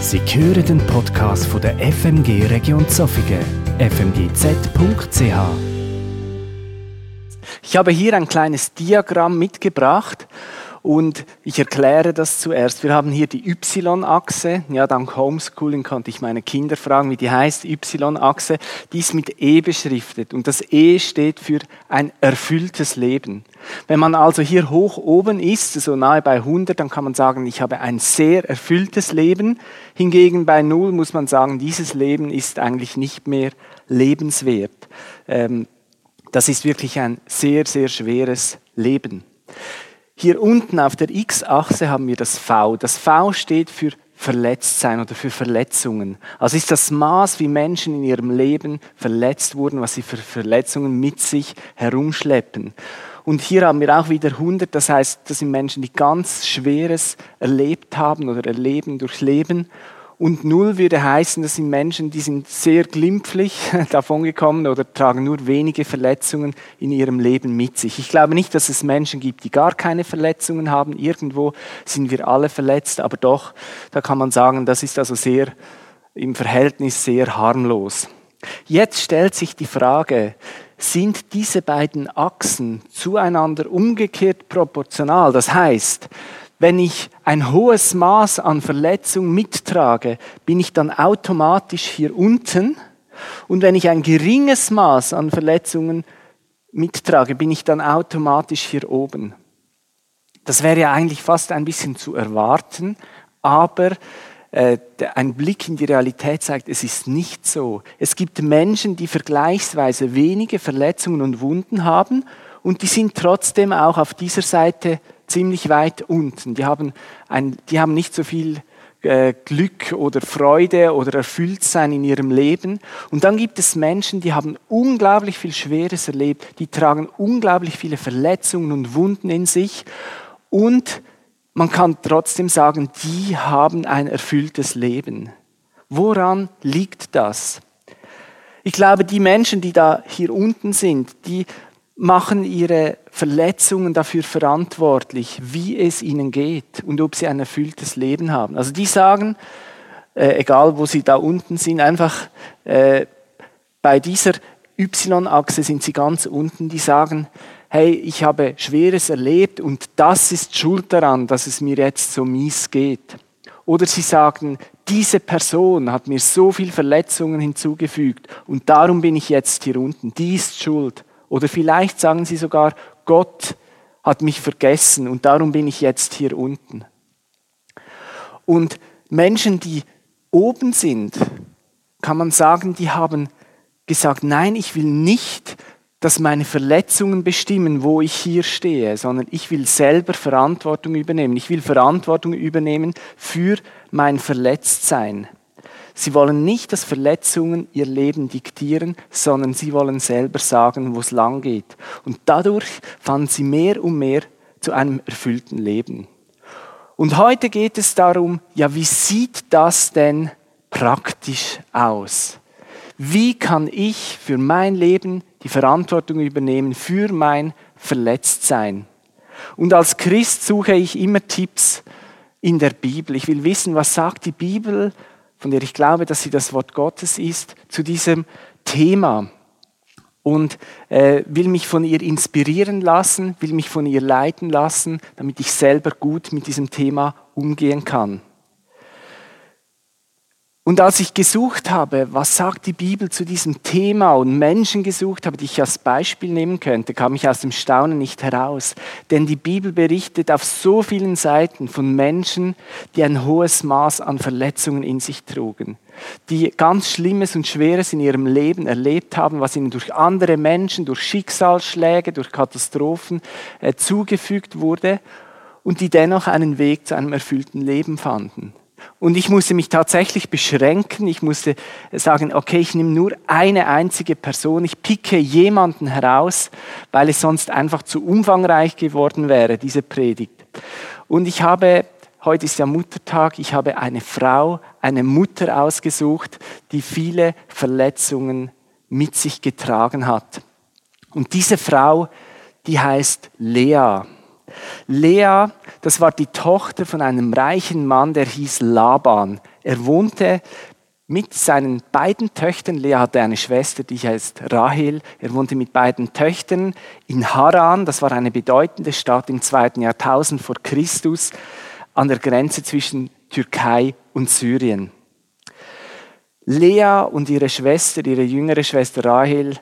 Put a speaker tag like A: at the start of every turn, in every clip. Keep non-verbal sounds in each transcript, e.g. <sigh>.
A: Sie hören den Podcast von der FMG Region Zofingen, fmgz.ch.
B: Ich habe hier ein kleines Diagramm mitgebracht und ich erkläre das zuerst. Wir haben hier die Y-Achse. Ja, dank Homeschooling konnte ich meine Kinder fragen, wie die heißt. Y-Achse. Die ist mit E beschriftet. Und das E steht für ein erfülltes Leben. Wenn man also hier hoch oben ist, so nahe bei 100, dann kann man sagen, ich habe ein sehr erfülltes Leben. Hingegen bei 0 muss man sagen, dieses Leben ist eigentlich nicht mehr lebenswert. Ähm, das ist wirklich ein sehr, sehr schweres Leben. Hier unten auf der X-Achse haben wir das V. Das V steht für Verletztsein oder für Verletzungen. Also ist das Maß, wie Menschen in ihrem Leben verletzt wurden, was sie für Verletzungen mit sich herumschleppen. Und hier haben wir auch wieder 100, das heißt, das sind Menschen, die ganz Schweres erlebt haben oder erleben durch Leben. Und null würde heißen, das sind Menschen, die sind sehr glimpflich <laughs> davongekommen oder tragen nur wenige Verletzungen in ihrem Leben mit sich. Ich glaube nicht, dass es Menschen gibt, die gar keine Verletzungen haben. Irgendwo sind wir alle verletzt, aber doch, da kann man sagen, das ist also sehr im Verhältnis sehr harmlos. Jetzt stellt sich die Frage, sind diese beiden Achsen zueinander umgekehrt proportional? Das heißt, wenn ich ein hohes Maß an Verletzung mittrage, bin ich dann automatisch hier unten. Und wenn ich ein geringes Maß an Verletzungen mittrage, bin ich dann automatisch hier oben. Das wäre ja eigentlich fast ein bisschen zu erwarten, aber äh, ein Blick in die Realität zeigt, es ist nicht so. Es gibt Menschen, die vergleichsweise wenige Verletzungen und Wunden haben und die sind trotzdem auch auf dieser Seite ziemlich weit unten. Die haben, ein, die haben nicht so viel äh, Glück oder Freude oder Erfülltsein in ihrem Leben. Und dann gibt es Menschen, die haben unglaublich viel Schweres erlebt, die tragen unglaublich viele Verletzungen und Wunden in sich. Und man kann trotzdem sagen, die haben ein erfülltes Leben. Woran liegt das? Ich glaube, die Menschen, die da hier unten sind, die machen ihre Verletzungen dafür verantwortlich, wie es ihnen geht und ob sie ein erfülltes Leben haben. Also die sagen, äh, egal wo sie da unten sind, einfach äh, bei dieser Y-Achse sind sie ganz unten, die sagen, hey, ich habe Schweres erlebt und das ist schuld daran, dass es mir jetzt so mies geht. Oder sie sagen, diese Person hat mir so viel Verletzungen hinzugefügt und darum bin ich jetzt hier unten. Die ist schuld. Oder vielleicht sagen sie sogar, Gott hat mich vergessen und darum bin ich jetzt hier unten. Und Menschen, die oben sind, kann man sagen, die haben gesagt, nein, ich will nicht, dass meine Verletzungen bestimmen, wo ich hier stehe, sondern ich will selber Verantwortung übernehmen. Ich will Verantwortung übernehmen für mein Verletztsein. Sie wollen nicht, dass Verletzungen ihr Leben diktieren, sondern sie wollen selber sagen, wo es lang geht. Und dadurch fanden sie mehr und mehr zu einem erfüllten Leben. Und heute geht es darum, ja, wie sieht das denn praktisch aus? Wie kann ich für mein Leben die Verantwortung übernehmen für mein Verletztsein? Und als Christ suche ich immer Tipps in der Bibel. Ich will wissen, was sagt die Bibel von der ich glaube, dass sie das Wort Gottes ist, zu diesem Thema und äh, will mich von ihr inspirieren lassen, will mich von ihr leiten lassen, damit ich selber gut mit diesem Thema umgehen kann. Und als ich gesucht habe, was sagt die Bibel zu diesem Thema und Menschen gesucht habe, die ich als Beispiel nehmen könnte, kam ich aus dem Staunen nicht heraus. Denn die Bibel berichtet auf so vielen Seiten von Menschen, die ein hohes Maß an Verletzungen in sich trugen, die ganz Schlimmes und Schweres in ihrem Leben erlebt haben, was ihnen durch andere Menschen, durch Schicksalsschläge, durch Katastrophen äh, zugefügt wurde und die dennoch einen Weg zu einem erfüllten Leben fanden. Und ich musste mich tatsächlich beschränken. Ich musste sagen, okay, ich nehme nur eine einzige Person. Ich picke jemanden heraus, weil es sonst einfach zu umfangreich geworden wäre, diese Predigt. Und ich habe, heute ist ja Muttertag, ich habe eine Frau, eine Mutter ausgesucht, die viele Verletzungen mit sich getragen hat. Und diese Frau, die heißt Lea. Lea, das war die Tochter von einem reichen Mann, der hieß Laban. Er wohnte mit seinen beiden Töchtern, Lea hatte eine Schwester, die heißt Rahel, er wohnte mit beiden Töchtern in Haran, das war eine bedeutende Stadt im zweiten Jahrtausend vor Christus, an der Grenze zwischen Türkei und Syrien. Lea und ihre Schwester, ihre jüngere Schwester Rahel,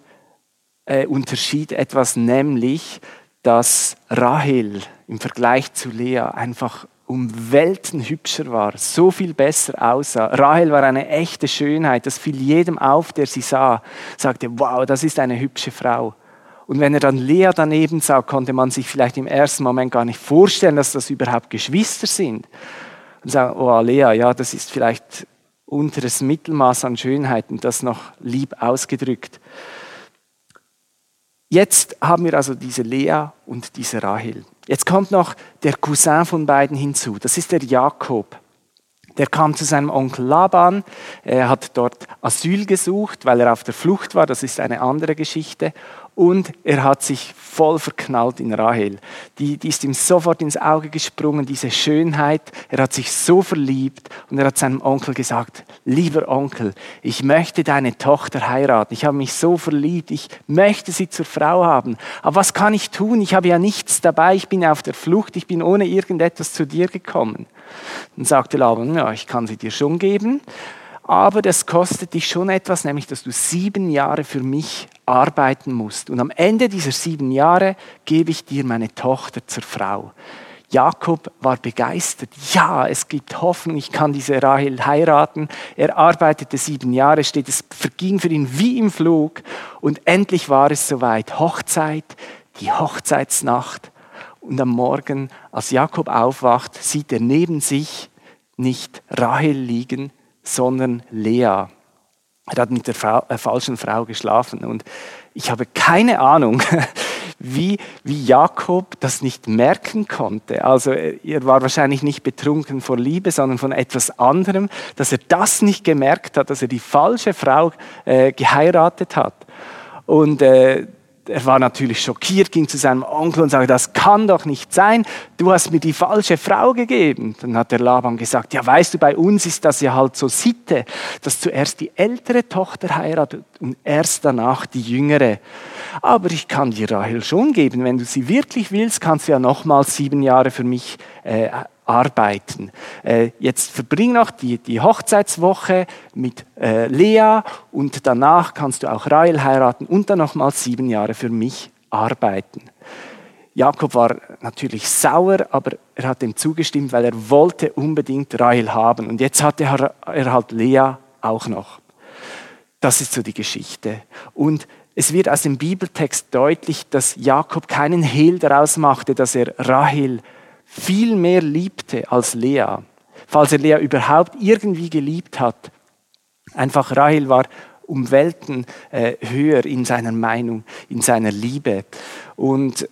B: äh, unterschied etwas, nämlich, dass Rahel im Vergleich zu Lea einfach um Welten hübscher war, so viel besser aussah. Rahel war eine echte Schönheit, das fiel jedem auf, der sie sah, sagte, wow, das ist eine hübsche Frau. Und wenn er dann Lea daneben sah, konnte man sich vielleicht im ersten Moment gar nicht vorstellen, dass das überhaupt Geschwister sind. Und sagen, oh Lea, ja, das ist vielleicht unteres Mittelmaß an Schönheit und das noch lieb ausgedrückt. Jetzt haben wir also diese Lea und diese Rahel. Jetzt kommt noch der Cousin von beiden hinzu. Das ist der Jakob. Der kam zu seinem Onkel Laban. Er hat dort Asyl gesucht, weil er auf der Flucht war. Das ist eine andere Geschichte und er hat sich voll verknallt in Rahel. Die, die ist ihm sofort ins Auge gesprungen, diese Schönheit. Er hat sich so verliebt und er hat seinem Onkel gesagt, lieber Onkel, ich möchte deine Tochter heiraten. Ich habe mich so verliebt, ich möchte sie zur Frau haben. Aber was kann ich tun? Ich habe ja nichts dabei, ich bin auf der Flucht, ich bin ohne irgendetwas zu dir gekommen. Dann sagte Laban, ja, ich kann sie dir schon geben, aber das kostet dich schon etwas, nämlich dass du sieben Jahre für mich arbeiten musst. Und am Ende dieser sieben Jahre gebe ich dir meine Tochter zur Frau. Jakob war begeistert. Ja, es gibt Hoffnung, ich kann diese Rahel heiraten. Er arbeitete sieben Jahre, steht, es verging für ihn wie im Flug. Und endlich war es soweit. Hochzeit, die Hochzeitsnacht. Und am Morgen, als Jakob aufwacht, sieht er neben sich nicht Rahel liegen, sondern Lea. Er hat mit der Frau, äh, falschen Frau geschlafen. Und ich habe keine Ahnung, <laughs> wie, wie Jakob das nicht merken konnte. Also er war wahrscheinlich nicht betrunken vor Liebe, sondern von etwas anderem, dass er das nicht gemerkt hat, dass er die falsche Frau äh, geheiratet hat. Und äh, er war natürlich schockiert, ging zu seinem Onkel und sagte, das kann doch nicht sein, du hast mir die falsche Frau gegeben. Dann hat der Laban gesagt, ja weißt du, bei uns ist das ja halt so Sitte, dass zuerst die ältere Tochter heiratet und erst danach die jüngere. Aber ich kann dir Rahel schon geben, wenn du sie wirklich willst, kannst du ja nochmals sieben Jahre für mich äh, arbeiten. Äh, jetzt verbring noch die, die Hochzeitswoche mit äh, Lea und danach kannst du auch Rahel heiraten und dann nochmals sieben Jahre für mich arbeiten. Jakob war natürlich sauer, aber er hat ihm zugestimmt, weil er wollte unbedingt Rahel haben. Und jetzt hatte er halt Lea auch noch. Das ist so die Geschichte. Und es wird aus dem Bibeltext deutlich, dass Jakob keinen Hehl daraus machte, dass er Rahel viel mehr liebte als Lea. Falls er Lea überhaupt irgendwie geliebt hat. Einfach Rahel war um Welten äh, höher in seiner Meinung, in seiner Liebe. Und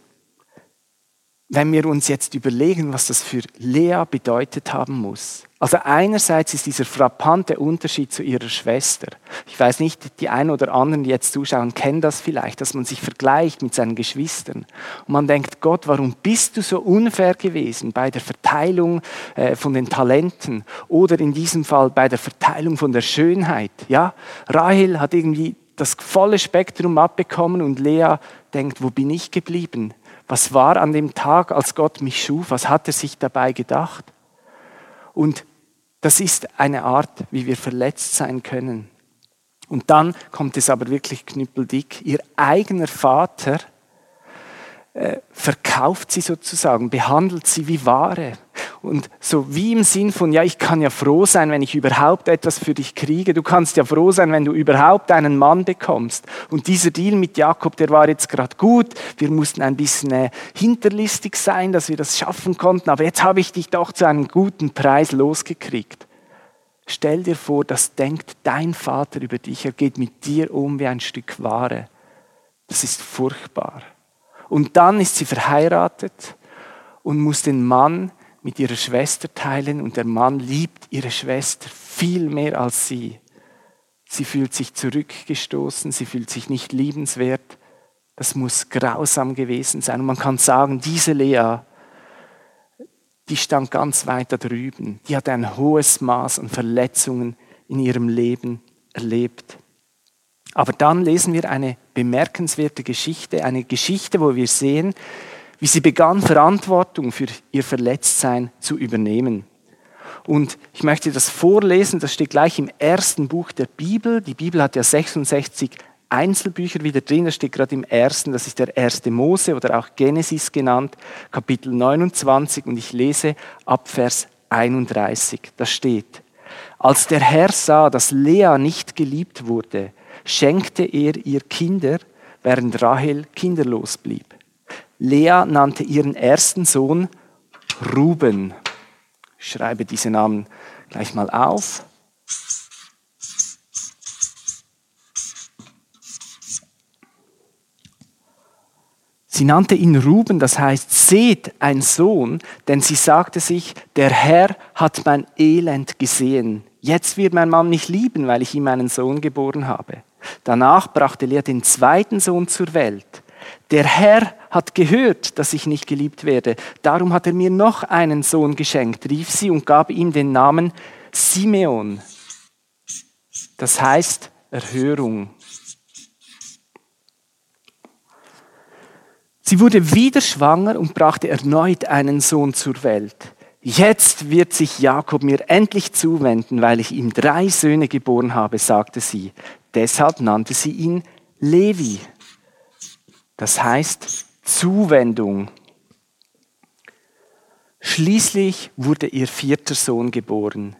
B: wenn wir uns jetzt überlegen, was das für Lea bedeutet haben muss. Also einerseits ist dieser frappante Unterschied zu ihrer Schwester. Ich weiß nicht, die einen oder anderen, die jetzt zuschauen, kennen das vielleicht, dass man sich vergleicht mit seinen Geschwistern. Und man denkt, Gott, warum bist du so unfair gewesen bei der Verteilung äh, von den Talenten oder in diesem Fall bei der Verteilung von der Schönheit? Ja, Rahel hat irgendwie das volle Spektrum abbekommen und Lea denkt, wo bin ich geblieben? Was war an dem Tag, als Gott mich schuf? Was hat er sich dabei gedacht? Und das ist eine Art, wie wir verletzt sein können. Und dann kommt es aber wirklich knüppeldick. Ihr eigener Vater äh, verkauft sie sozusagen, behandelt sie wie Ware. Und so wie im Sinn von, ja, ich kann ja froh sein, wenn ich überhaupt etwas für dich kriege. Du kannst ja froh sein, wenn du überhaupt einen Mann bekommst. Und dieser Deal mit Jakob, der war jetzt gerade gut. Wir mussten ein bisschen äh, hinterlistig sein, dass wir das schaffen konnten. Aber jetzt habe ich dich doch zu einem guten Preis losgekriegt. Stell dir vor, das denkt dein Vater über dich. Er geht mit dir um wie ein Stück Ware. Das ist furchtbar. Und dann ist sie verheiratet und muss den Mann mit ihrer Schwester teilen und der Mann liebt ihre Schwester viel mehr als sie. Sie fühlt sich zurückgestoßen, sie fühlt sich nicht liebenswert. Das muss grausam gewesen sein. Und man kann sagen, diese Lea, die stand ganz weit da drüben. Die hatte ein hohes Maß an Verletzungen in ihrem Leben erlebt. Aber dann lesen wir eine bemerkenswerte Geschichte, eine Geschichte, wo wir sehen, wie sie begann, Verantwortung für ihr Verletztsein zu übernehmen. Und ich möchte das vorlesen, das steht gleich im ersten Buch der Bibel. Die Bibel hat ja 66 Einzelbücher wieder drin, das steht gerade im ersten, das ist der erste Mose oder auch Genesis genannt, Kapitel 29 und ich lese ab Vers 31. Da steht, als der Herr sah, dass Lea nicht geliebt wurde, schenkte er ihr Kinder, während Rahel kinderlos blieb. Lea nannte ihren ersten Sohn Ruben. Ich schreibe diese Namen gleich mal auf. Sie nannte ihn Ruben, das heißt, seht ein Sohn, denn sie sagte sich, der Herr hat mein Elend gesehen. Jetzt wird mein Mann mich lieben, weil ich ihm einen Sohn geboren habe. Danach brachte Lea den zweiten Sohn zur Welt. Der Herr hat gehört, dass ich nicht geliebt werde. Darum hat er mir noch einen Sohn geschenkt, rief sie und gab ihm den Namen Simeon. Das heißt Erhörung. Sie wurde wieder schwanger und brachte erneut einen Sohn zur Welt. Jetzt wird sich Jakob mir endlich zuwenden, weil ich ihm drei Söhne geboren habe, sagte sie. Deshalb nannte sie ihn Levi. Das heißt Zuwendung. Schließlich wurde ihr vierter Sohn geboren.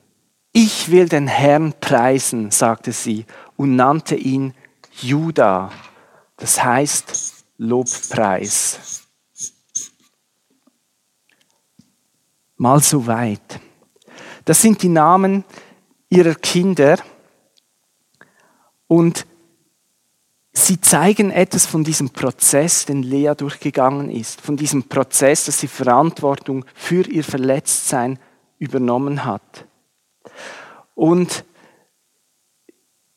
B: Ich will den Herrn preisen, sagte sie und nannte ihn Judah. Das heißt Lobpreis. Mal so weit. Das sind die Namen ihrer Kinder und sie zeigen etwas von diesem Prozess, den Lea durchgegangen ist, von diesem Prozess, dass sie Verantwortung für ihr Verletztsein übernommen hat. Und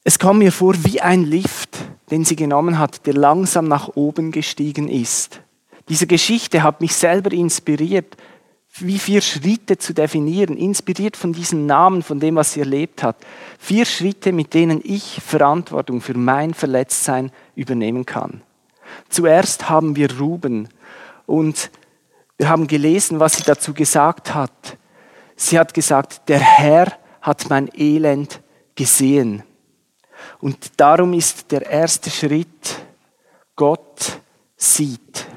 B: es kam mir vor wie ein Lift, den sie genommen hat, der langsam nach oben gestiegen ist. Diese Geschichte hat mich selber inspiriert, wie vier Schritte zu definieren, inspiriert von diesen Namen, von dem, was sie erlebt hat. Vier Schritte, mit denen ich Verantwortung für mein Verletztsein übernehmen kann. Zuerst haben wir Ruben und wir haben gelesen, was sie dazu gesagt hat. Sie hat gesagt, der Herr hat mein Elend gesehen. Und darum ist der erste Schritt, Gott sieht.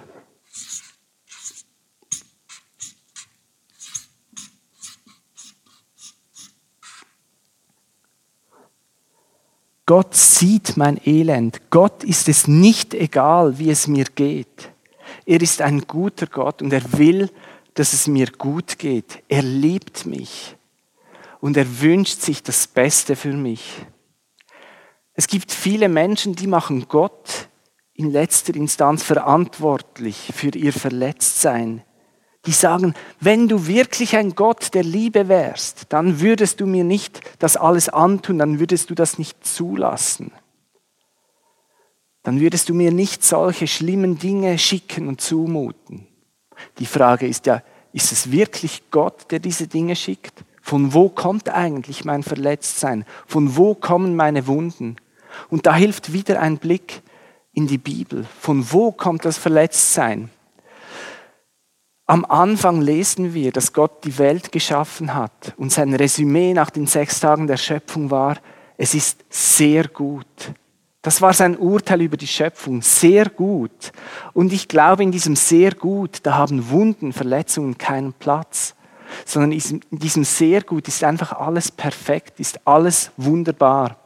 B: Gott sieht mein Elend. Gott ist es nicht egal, wie es mir geht. Er ist ein guter Gott und er will, dass es mir gut geht. Er liebt mich und er wünscht sich das Beste für mich. Es gibt viele Menschen, die machen Gott in letzter Instanz verantwortlich für ihr Verletztsein. Die sagen, wenn du wirklich ein Gott der Liebe wärst, dann würdest du mir nicht das alles antun, dann würdest du das nicht zulassen. Dann würdest du mir nicht solche schlimmen Dinge schicken und zumuten. Die Frage ist ja, ist es wirklich Gott, der diese Dinge schickt? Von wo kommt eigentlich mein Verletztsein? Von wo kommen meine Wunden? Und da hilft wieder ein Blick in die Bibel. Von wo kommt das Verletztsein? Am Anfang lesen wir, dass Gott die Welt geschaffen hat und sein Resümee nach den sechs Tagen der Schöpfung war, es ist sehr gut. Das war sein Urteil über die Schöpfung, sehr gut. Und ich glaube, in diesem sehr gut, da haben Wunden, Verletzungen keinen Platz, sondern in diesem sehr gut ist einfach alles perfekt, ist alles wunderbar.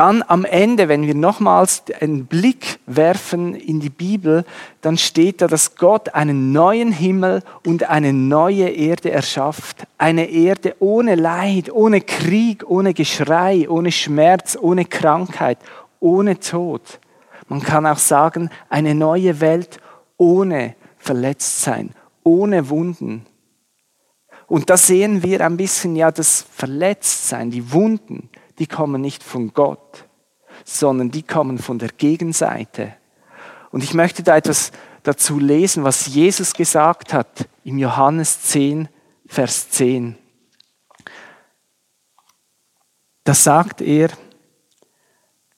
B: Dann am Ende, wenn wir nochmals einen Blick werfen in die Bibel, dann steht da, dass Gott einen neuen Himmel und eine neue Erde erschafft. Eine Erde ohne Leid, ohne Krieg, ohne Geschrei, ohne Schmerz, ohne Krankheit, ohne Tod. Man kann auch sagen, eine neue Welt ohne Verletztsein, ohne Wunden. Und da sehen wir ein bisschen ja das Verletztsein, die Wunden, die kommen nicht von Gott, sondern die kommen von der Gegenseite. Und ich möchte da etwas dazu lesen, was Jesus gesagt hat im Johannes 10, Vers 10. Da sagt er,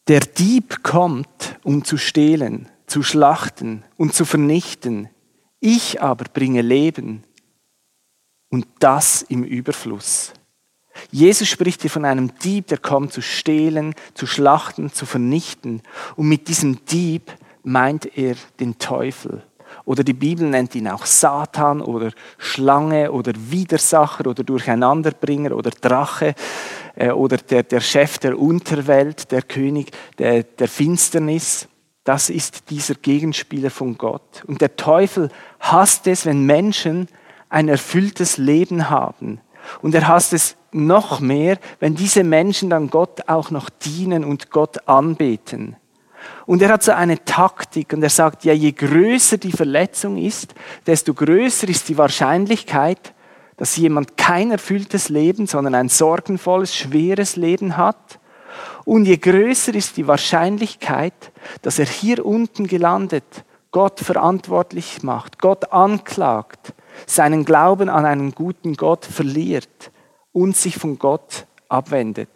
B: der Dieb kommt, um zu stehlen, zu schlachten und zu vernichten. Ich aber bringe Leben und das im Überfluss. Jesus spricht hier von einem Dieb, der kommt zu stehlen, zu schlachten, zu vernichten. Und mit diesem Dieb meint er den Teufel. Oder die Bibel nennt ihn auch Satan oder Schlange oder Widersacher oder Durcheinanderbringer oder Drache äh, oder der, der Chef der Unterwelt, der König der, der Finsternis. Das ist dieser Gegenspieler von Gott. Und der Teufel hasst es, wenn Menschen ein erfülltes Leben haben. Und er hasst es noch mehr, wenn diese Menschen dann Gott auch noch dienen und Gott anbeten. Und er hat so eine Taktik und er sagt, ja, je größer die Verletzung ist, desto größer ist die Wahrscheinlichkeit, dass jemand kein erfülltes Leben, sondern ein sorgenvolles, schweres Leben hat. Und je größer ist die Wahrscheinlichkeit, dass er hier unten gelandet, Gott verantwortlich macht, Gott anklagt, seinen Glauben an einen guten Gott verliert und sich von Gott abwendet.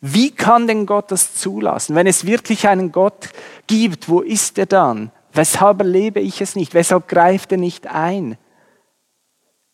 B: Wie kann denn Gott das zulassen? Wenn es wirklich einen Gott gibt, wo ist er dann? Weshalb erlebe ich es nicht? Weshalb greift er nicht ein?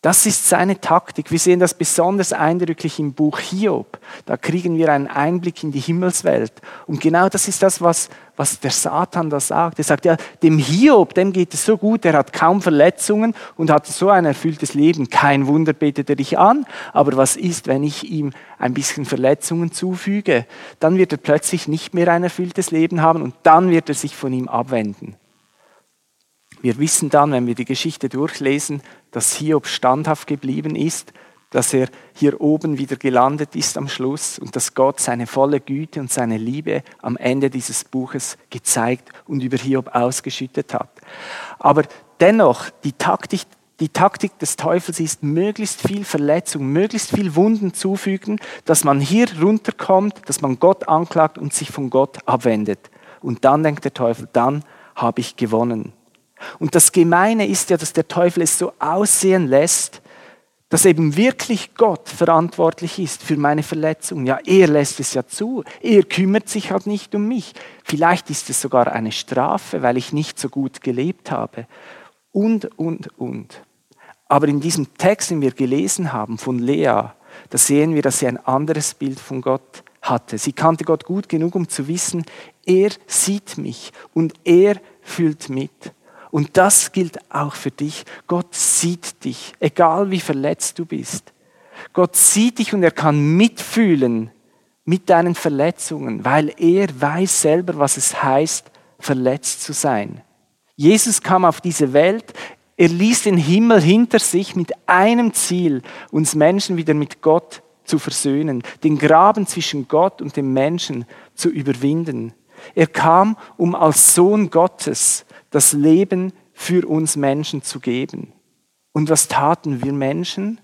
B: Das ist seine Taktik. Wir sehen das besonders eindrücklich im Buch Hiob. Da kriegen wir einen Einblick in die Himmelswelt. Und genau das ist das, was, was der Satan da sagt. Er sagt, ja, dem Hiob, dem geht es so gut, er hat kaum Verletzungen und hat so ein erfülltes Leben. Kein Wunder betet er dich an. Aber was ist, wenn ich ihm ein bisschen Verletzungen zufüge? Dann wird er plötzlich nicht mehr ein erfülltes Leben haben und dann wird er sich von ihm abwenden. Wir wissen dann, wenn wir die Geschichte durchlesen, dass Hiob standhaft geblieben ist, dass er hier oben wieder gelandet ist am Schluss und dass Gott seine volle Güte und seine Liebe am Ende dieses Buches gezeigt und über Hiob ausgeschüttet hat. Aber dennoch, die Taktik, die Taktik des Teufels ist, möglichst viel Verletzung, möglichst viel Wunden zufügen, dass man hier runterkommt, dass man Gott anklagt und sich von Gott abwendet. Und dann denkt der Teufel, dann habe ich gewonnen. Und das Gemeine ist ja, dass der Teufel es so aussehen lässt, dass eben wirklich Gott verantwortlich ist für meine Verletzung. Ja, er lässt es ja zu. Er kümmert sich halt nicht um mich. Vielleicht ist es sogar eine Strafe, weil ich nicht so gut gelebt habe. Und, und, und. Aber in diesem Text, den wir gelesen haben von Lea, da sehen wir, dass sie ein anderes Bild von Gott hatte. Sie kannte Gott gut genug, um zu wissen, er sieht mich und er fühlt mit. Und das gilt auch für dich. Gott sieht dich, egal wie verletzt du bist. Gott sieht dich und er kann mitfühlen mit deinen Verletzungen, weil er weiß selber, was es heißt, verletzt zu sein. Jesus kam auf diese Welt, er ließ den Himmel hinter sich mit einem Ziel, uns Menschen wieder mit Gott zu versöhnen, den Graben zwischen Gott und dem Menschen zu überwinden. Er kam, um als Sohn Gottes das Leben für uns Menschen zu geben. Und was taten wir Menschen?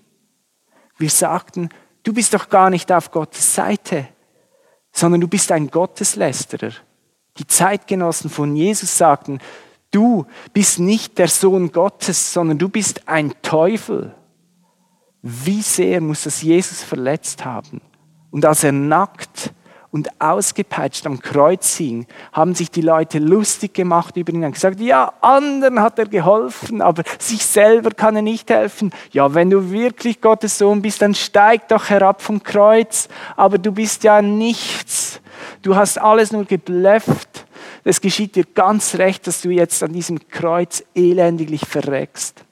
B: Wir sagten, du bist doch gar nicht auf Gottes Seite, sondern du bist ein Gotteslästerer. Die Zeitgenossen von Jesus sagten, du bist nicht der Sohn Gottes, sondern du bist ein Teufel. Wie sehr muss das Jesus verletzt haben? Und als er nackt und ausgepeitscht am Kreuz hing, haben sich die Leute lustig gemacht über ihn und gesagt, ja, anderen hat er geholfen, aber sich selber kann er nicht helfen. Ja, wenn du wirklich Gottes Sohn bist, dann steig doch herab vom Kreuz, aber du bist ja nichts. Du hast alles nur geblufft. Es geschieht dir ganz recht, dass du jetzt an diesem Kreuz elendiglich verreckst.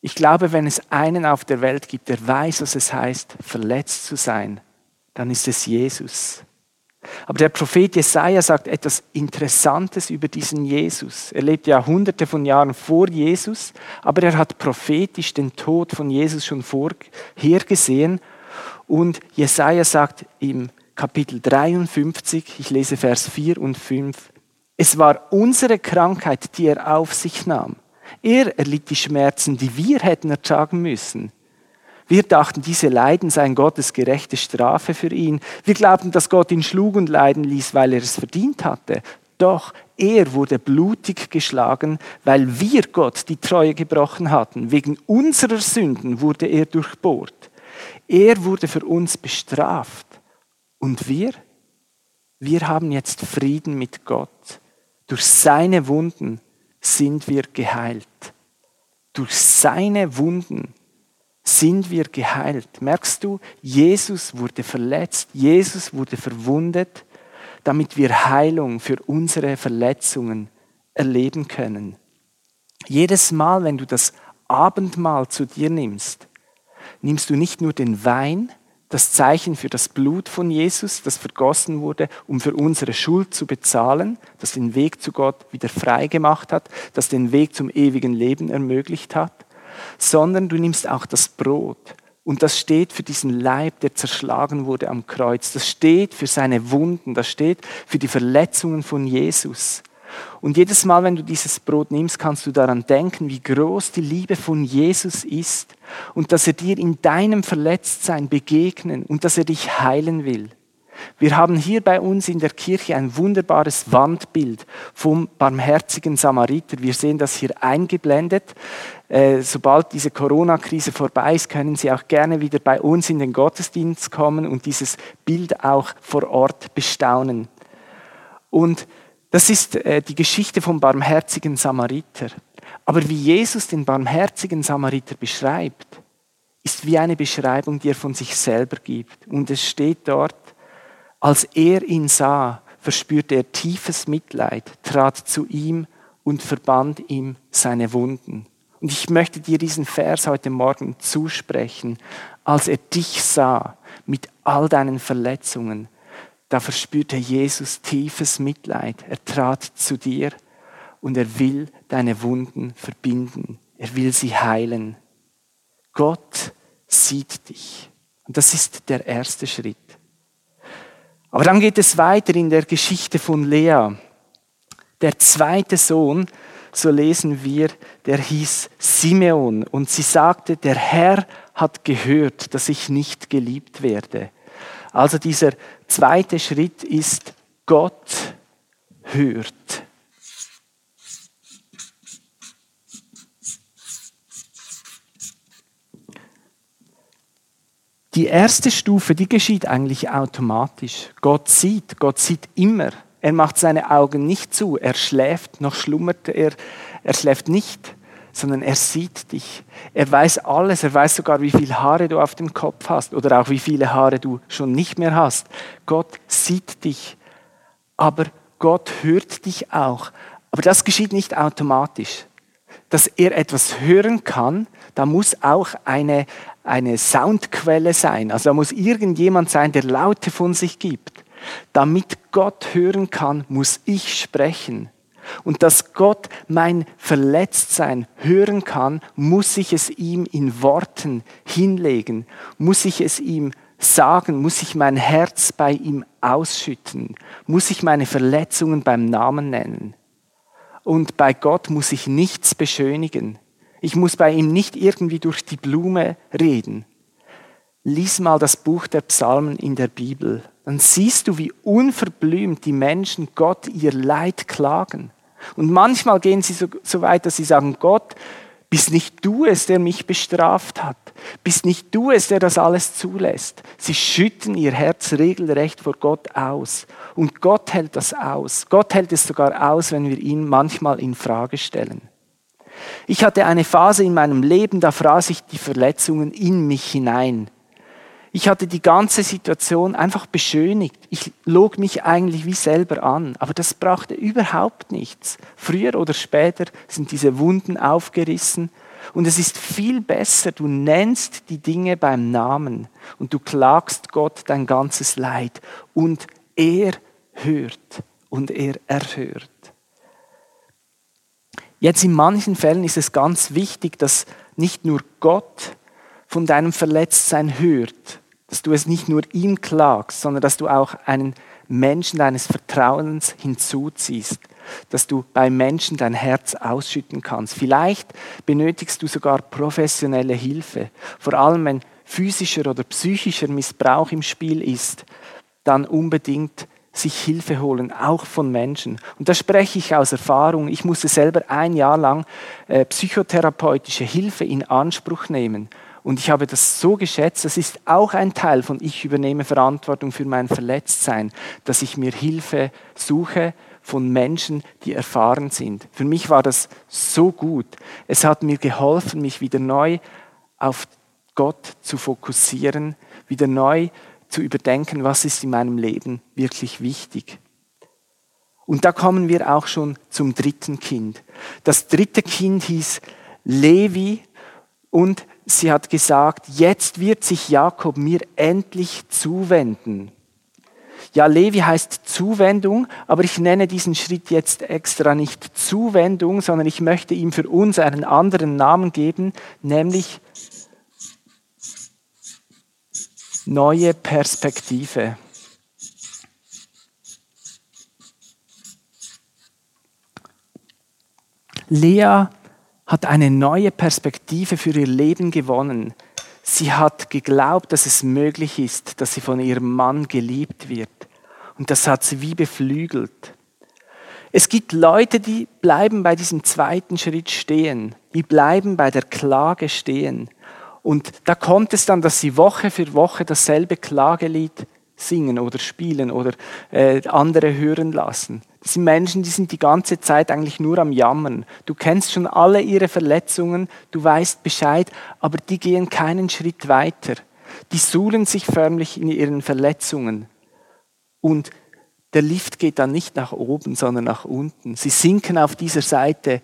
B: Ich glaube, wenn es einen auf der Welt gibt, der weiß, was es heißt, verletzt zu sein, dann ist es Jesus. Aber der Prophet Jesaja sagt etwas Interessantes über diesen Jesus. Er lebt Jahrhunderte von Jahren vor Jesus, aber er hat prophetisch den Tod von Jesus schon vorhergesehen. Und Jesaja sagt im Kapitel 53, ich lese Vers 4 und 5, es war unsere Krankheit, die er auf sich nahm. Er erlitt die Schmerzen, die wir hätten ertragen müssen. Wir dachten, diese Leiden seien Gottes gerechte Strafe für ihn. Wir glaubten, dass Gott ihn schlug und leiden ließ, weil er es verdient hatte. Doch er wurde blutig geschlagen, weil wir Gott die Treue gebrochen hatten. Wegen unserer Sünden wurde er durchbohrt. Er wurde für uns bestraft. Und wir? Wir haben jetzt Frieden mit Gott. Durch seine Wunden sind wir geheilt. Durch seine Wunden sind wir geheilt. Merkst du, Jesus wurde verletzt, Jesus wurde verwundet, damit wir Heilung für unsere Verletzungen erleben können. Jedes Mal, wenn du das Abendmahl zu dir nimmst, nimmst du nicht nur den Wein, das Zeichen für das Blut von Jesus, das vergossen wurde, um für unsere Schuld zu bezahlen, das den Weg zu Gott wieder frei gemacht hat, das den Weg zum ewigen Leben ermöglicht hat, sondern du nimmst auch das Brot. Und das steht für diesen Leib, der zerschlagen wurde am Kreuz. Das steht für seine Wunden. Das steht für die Verletzungen von Jesus. Und jedes Mal, wenn du dieses Brot nimmst, kannst du daran denken, wie groß die Liebe von Jesus ist und dass er dir in deinem Verletztsein begegnen und dass er dich heilen will. Wir haben hier bei uns in der Kirche ein wunderbares Wandbild vom barmherzigen Samariter. Wir sehen das hier eingeblendet. Äh, sobald diese Corona-Krise vorbei ist, können Sie auch gerne wieder bei uns in den Gottesdienst kommen und dieses Bild auch vor Ort bestaunen. Und das ist äh, die Geschichte vom barmherzigen Samariter. Aber wie Jesus den barmherzigen Samariter beschreibt, ist wie eine Beschreibung, die er von sich selber gibt. Und es steht dort, als er ihn sah, verspürte er tiefes Mitleid, trat zu ihm und verband ihm seine Wunden. Und ich möchte dir diesen Vers heute Morgen zusprechen. Als er dich sah mit all deinen Verletzungen, da verspürte Jesus tiefes Mitleid. Er trat zu dir und er will deine Wunden verbinden. Er will sie heilen. Gott sieht dich. Und das ist der erste Schritt. Aber dann geht es weiter in der Geschichte von Lea. Der zweite Sohn, so lesen wir, der hieß Simeon. Und sie sagte, der Herr hat gehört, dass ich nicht geliebt werde. Also dieser zweite Schritt ist, Gott hört. Die erste Stufe, die geschieht eigentlich automatisch. Gott sieht, Gott sieht immer. Er macht seine Augen nicht zu, er schläft, noch schlummert er, er schläft nicht sondern er sieht dich. Er weiß alles, er weiß sogar, wie viele Haare du auf dem Kopf hast oder auch wie viele Haare du schon nicht mehr hast. Gott sieht dich, aber Gott hört dich auch. Aber das geschieht nicht automatisch. Dass er etwas hören kann, da muss auch eine, eine Soundquelle sein. Also da muss irgendjemand sein, der Laute von sich gibt. Damit Gott hören kann, muss ich sprechen. Und dass Gott mein Verletztsein hören kann, muss ich es ihm in Worten hinlegen, muss ich es ihm sagen, muss ich mein Herz bei ihm ausschütten, muss ich meine Verletzungen beim Namen nennen. Und bei Gott muss ich nichts beschönigen. Ich muss bei ihm nicht irgendwie durch die Blume reden. Lies mal das Buch der Psalmen in der Bibel. Dann siehst du, wie unverblümt die Menschen Gott ihr Leid klagen. Und manchmal gehen sie so, weit, dass sie sagen, Gott, bist nicht du es, der mich bestraft hat. Bist nicht du es, der das alles zulässt. Sie schütten ihr Herz regelrecht vor Gott aus. Und Gott hält das aus. Gott hält es sogar aus, wenn wir ihn manchmal in Frage stellen. Ich hatte eine Phase in meinem Leben, da fraß ich die Verletzungen in mich hinein. Ich hatte die ganze Situation einfach beschönigt. Ich log mich eigentlich wie selber an, aber das brachte überhaupt nichts. Früher oder später sind diese Wunden aufgerissen und es ist viel besser, du nennst die Dinge beim Namen und du klagst Gott dein ganzes Leid und er hört und er erhört. Jetzt in manchen Fällen ist es ganz wichtig, dass nicht nur Gott von deinem Verletztsein hört, dass du es nicht nur ihm klagst, sondern dass du auch einen Menschen deines Vertrauens hinzuziehst, dass du bei Menschen dein Herz ausschütten kannst. Vielleicht benötigst du sogar professionelle Hilfe, vor allem wenn physischer oder psychischer Missbrauch im Spiel ist, dann unbedingt sich Hilfe holen, auch von Menschen. Und da spreche ich aus Erfahrung. Ich musste selber ein Jahr lang äh, psychotherapeutische Hilfe in Anspruch nehmen. Und ich habe das so geschätzt, das ist auch ein Teil von ich übernehme Verantwortung für mein Verletztsein, dass ich mir Hilfe suche von Menschen, die erfahren sind. Für mich war das so gut. Es hat mir geholfen, mich wieder neu auf Gott zu fokussieren, wieder neu zu überdenken, was ist in meinem Leben wirklich wichtig. Und da kommen wir auch schon zum dritten Kind. Das dritte Kind hieß Levi und sie hat gesagt, jetzt wird sich Jakob mir endlich zuwenden. Ja, Levi heißt Zuwendung, aber ich nenne diesen Schritt jetzt extra nicht Zuwendung, sondern ich möchte ihm für uns einen anderen Namen geben, nämlich neue Perspektive. Lea hat eine neue Perspektive für ihr Leben gewonnen. Sie hat geglaubt, dass es möglich ist, dass sie von ihrem Mann geliebt wird. Und das hat sie wie beflügelt. Es gibt Leute, die bleiben bei diesem zweiten Schritt stehen. Die bleiben bei der Klage stehen. Und da kommt es dann, dass sie Woche für Woche dasselbe Klagelied singen oder spielen oder äh, andere hören lassen. Das sind Menschen, die sind die ganze Zeit eigentlich nur am Jammern. Du kennst schon alle ihre Verletzungen, du weißt Bescheid, aber die gehen keinen Schritt weiter. Die suhlen sich förmlich in ihren Verletzungen. Und der Lift geht dann nicht nach oben, sondern nach unten. Sie sinken auf dieser Seite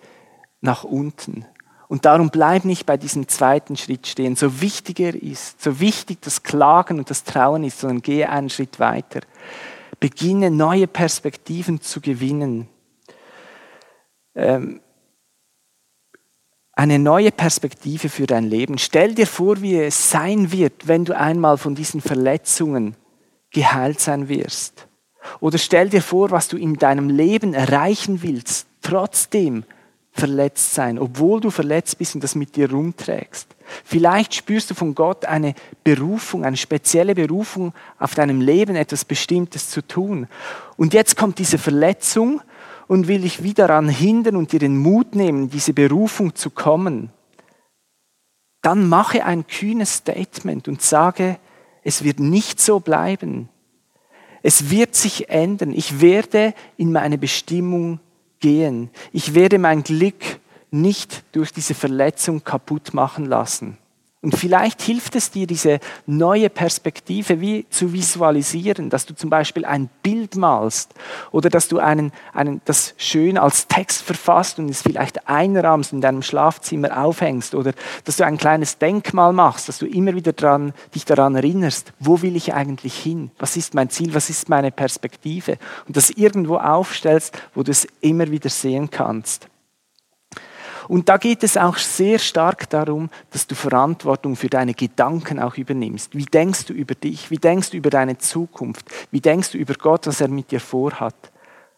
B: nach unten. Und darum bleib nicht bei diesem zweiten Schritt stehen. So wichtig er ist, so wichtig das Klagen und das Trauen ist, sondern gehe einen Schritt weiter. Beginne neue Perspektiven zu gewinnen. Ähm, eine neue Perspektive für dein Leben. Stell dir vor, wie es sein wird, wenn du einmal von diesen Verletzungen geheilt sein wirst. Oder stell dir vor, was du in deinem Leben erreichen willst, trotzdem verletzt sein, obwohl du verletzt bist und das mit dir rumträgst. Vielleicht spürst du von Gott eine Berufung, eine spezielle Berufung auf deinem Leben, etwas Bestimmtes zu tun. Und jetzt kommt diese Verletzung und will dich wieder daran hindern und dir den Mut nehmen, diese Berufung zu kommen. Dann mache ein kühnes Statement und sage, es wird nicht so bleiben. Es wird sich ändern. Ich werde in meine Bestimmung gehen. Ich werde mein Glück nicht durch diese Verletzung kaputt machen lassen. Und vielleicht hilft es dir, diese neue Perspektive wie zu visualisieren, dass du zum Beispiel ein Bild malst oder dass du einen, einen, das schön als Text verfasst und es vielleicht einrahmst in deinem Schlafzimmer aufhängst oder dass du ein kleines Denkmal machst, dass du immer wieder dran, dich daran erinnerst, wo will ich eigentlich hin? Was ist mein Ziel? Was ist meine Perspektive? Und das irgendwo aufstellst, wo du es immer wieder sehen kannst. Und da geht es auch sehr stark darum, dass du Verantwortung für deine Gedanken auch übernimmst. Wie denkst du über dich? Wie denkst du über deine Zukunft? Wie denkst du über Gott, was er mit dir vorhat?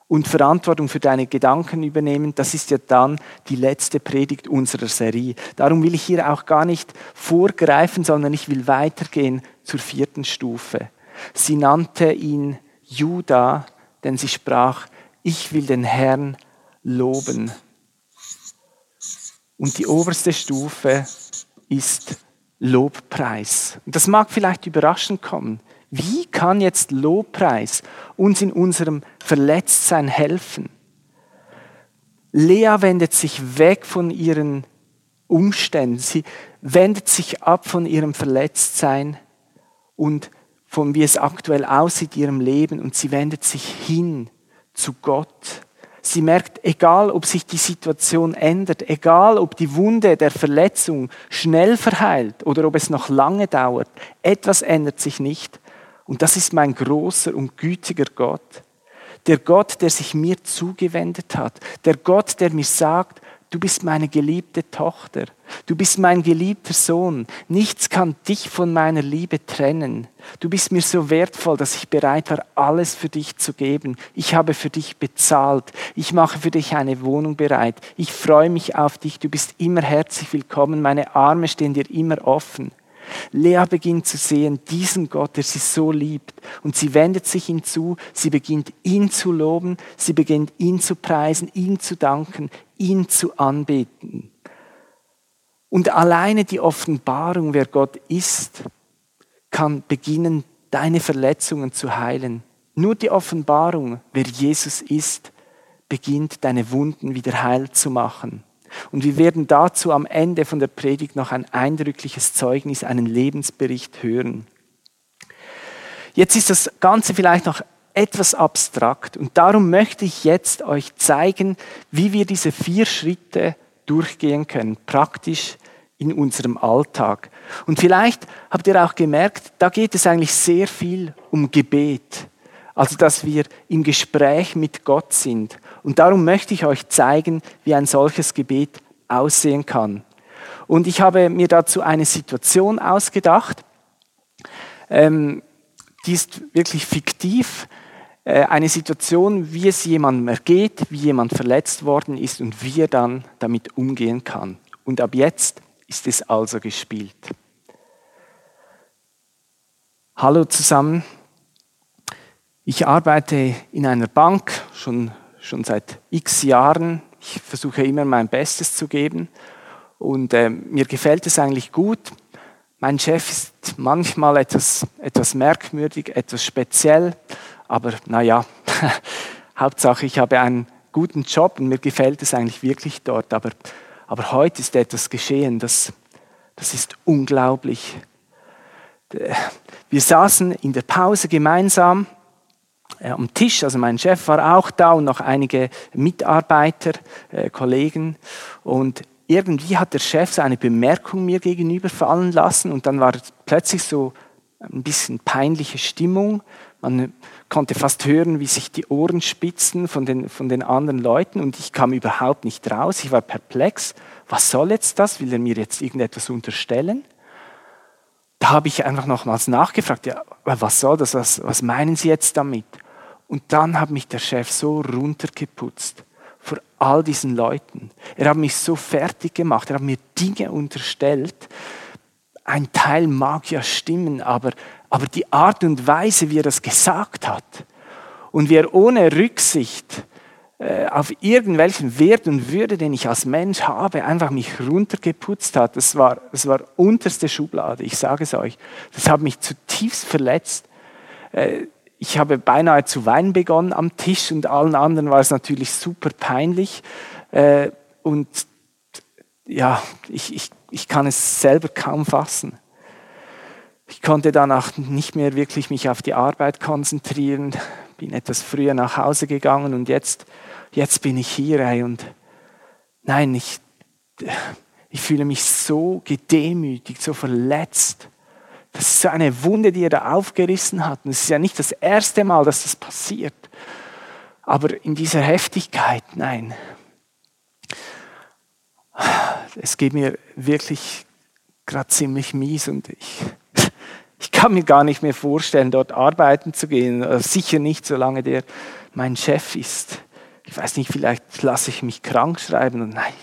B: Und Verantwortung für deine Gedanken übernehmen, das ist ja dann die letzte Predigt unserer Serie. Darum will ich hier auch gar nicht vorgreifen, sondern ich will weitergehen zur vierten Stufe. Sie nannte ihn Judah, denn sie sprach, ich will den Herrn loben. Und die oberste Stufe ist Lobpreis. Und das mag vielleicht überraschend kommen. Wie kann jetzt Lobpreis uns in unserem Verletztsein helfen? Lea wendet sich weg von ihren Umständen. Sie wendet sich ab von ihrem Verletztsein und von wie es aktuell aussieht ihrem Leben und sie wendet sich hin zu Gott Sie merkt, egal ob sich die Situation ändert, egal ob die Wunde der Verletzung schnell verheilt oder ob es noch lange dauert, etwas ändert sich nicht. Und das ist mein großer und gütiger Gott. Der Gott, der sich mir zugewendet hat. Der Gott, der mir sagt, Du bist meine geliebte Tochter. Du bist mein geliebter Sohn. Nichts kann dich von meiner Liebe trennen. Du bist mir so wertvoll, dass ich bereit war, alles für dich zu geben. Ich habe für dich bezahlt. Ich mache für dich eine Wohnung bereit. Ich freue mich auf dich. Du bist immer herzlich willkommen. Meine Arme stehen dir immer offen. Lea beginnt zu sehen, diesen Gott, der sie so liebt. Und sie wendet sich ihm zu, sie beginnt ihn zu loben, sie beginnt ihn zu preisen, ihm zu danken, ihn zu anbeten. Und alleine die Offenbarung, wer Gott ist, kann beginnen, deine Verletzungen zu heilen. Nur die Offenbarung, wer Jesus ist, beginnt deine Wunden wieder heil zu machen. Und wir werden dazu am Ende von der Predigt noch ein eindrückliches Zeugnis, einen Lebensbericht hören. Jetzt ist das Ganze vielleicht noch etwas abstrakt und darum möchte ich jetzt euch zeigen, wie wir diese vier Schritte durchgehen können, praktisch in unserem Alltag. Und vielleicht habt ihr auch gemerkt, da geht es eigentlich sehr viel um Gebet. Also, dass wir im Gespräch mit Gott sind. Und darum möchte ich euch zeigen, wie ein solches Gebet aussehen kann. Und ich habe mir dazu eine Situation ausgedacht. Ähm, die ist wirklich fiktiv. Äh, eine Situation, wie es jemandem ergeht, wie jemand verletzt worden ist und wie er dann damit umgehen kann. Und ab jetzt ist es also gespielt. Hallo zusammen. Ich arbeite in einer Bank schon, schon seit x Jahren. Ich versuche immer mein Bestes zu geben und äh, mir gefällt es eigentlich gut. Mein Chef ist manchmal etwas, etwas merkwürdig, etwas speziell, aber naja, <laughs> Hauptsache ich habe einen guten Job und mir gefällt es eigentlich wirklich dort. Aber, aber heute ist etwas geschehen, das, das ist unglaublich. Wir saßen in der Pause gemeinsam äh, am Tisch, also mein Chef war auch da und noch einige Mitarbeiter, äh, Kollegen. Und irgendwie hat der Chef so eine Bemerkung mir gegenüber fallen lassen und dann war plötzlich so ein bisschen peinliche Stimmung. Man konnte fast hören, wie sich die Ohren spitzen von den, von den anderen Leuten und ich kam überhaupt nicht raus. Ich war perplex. Was soll jetzt das? Will er mir jetzt irgendetwas unterstellen? Da habe ich einfach nochmals nachgefragt, ja, was soll das? Was, was meinen Sie jetzt damit? Und dann hat mich der Chef so runtergeputzt vor all diesen Leuten. Er hat mich so fertig gemacht, er hat mir Dinge unterstellt. Ein Teil mag ja stimmen, aber, aber die Art und Weise, wie er das gesagt hat und wie er ohne Rücksicht äh, auf irgendwelchen Wert und Würde, den ich als Mensch habe, einfach mich runtergeputzt hat, das war, das war unterste Schublade, ich sage es euch. Das hat mich zutiefst verletzt. Äh, ich habe beinahe zu weinen begonnen am Tisch und allen anderen war es natürlich super peinlich. Äh, und ja, ich, ich, ich kann es selber kaum fassen. Ich konnte danach nicht mehr wirklich mich auf die Arbeit konzentrieren, bin etwas früher nach Hause gegangen und jetzt, jetzt bin ich hier. Ey, und nein, ich, ich fühle mich so gedemütigt, so verletzt. Das ist so eine Wunde, die er da aufgerissen hat. Und es ist ja nicht das erste Mal, dass das passiert. Aber in dieser Heftigkeit, nein. Es geht mir wirklich gerade ziemlich mies und ich, ich kann mir gar nicht mehr vorstellen, dort arbeiten zu gehen. Sicher nicht, solange der mein Chef ist. Ich weiß nicht, vielleicht lasse ich mich krank schreiben und nein.